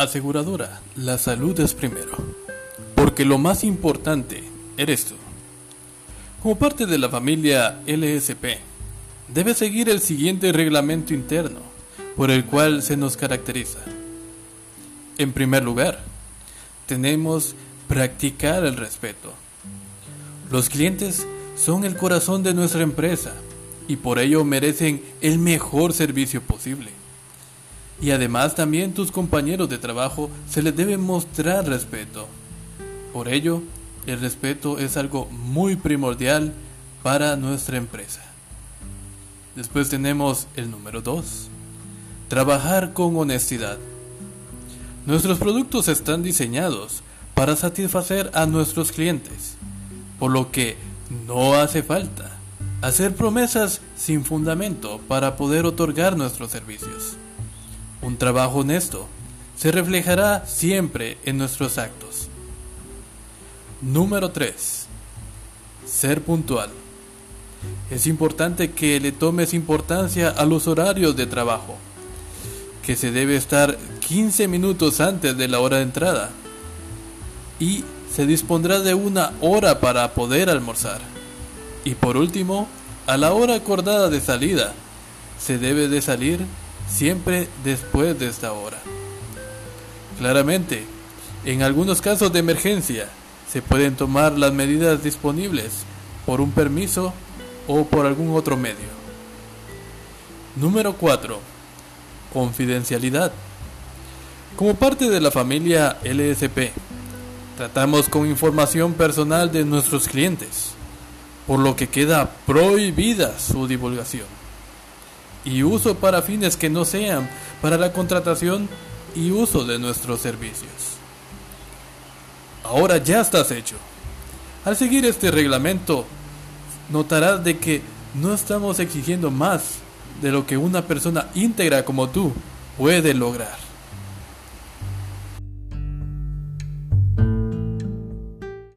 Aseguradora, la salud es primero, porque lo más importante eres tú. Como parte de la familia LSP, debe seguir el siguiente reglamento interno, por el cual se nos caracteriza. En primer lugar, tenemos practicar el respeto. Los clientes son el corazón de nuestra empresa y por ello merecen el mejor servicio posible. Y además también tus compañeros de trabajo se les debe mostrar respeto. Por ello, el respeto es algo muy primordial para nuestra empresa. Después tenemos el número 2. Trabajar con honestidad. Nuestros productos están diseñados para satisfacer a nuestros clientes, por lo que no hace falta hacer promesas sin fundamento para poder otorgar nuestros servicios. Un trabajo honesto se reflejará siempre en nuestros actos. Número 3. Ser puntual. Es importante que le tomes importancia a los horarios de trabajo, que se debe estar 15 minutos antes de la hora de entrada y se dispondrá de una hora para poder almorzar. Y por último, a la hora acordada de salida, se debe de salir siempre después de esta hora. Claramente, en algunos casos de emergencia, se pueden tomar las medidas disponibles por un permiso o por algún otro medio. Número 4. Confidencialidad. Como parte de la familia LSP, tratamos con información personal de nuestros clientes, por lo que queda prohibida su divulgación y uso para fines que no sean para la contratación y uso de nuestros servicios. Ahora ya estás hecho. Al seguir este reglamento, notarás de que no estamos exigiendo más de lo que una persona íntegra como tú puede lograr.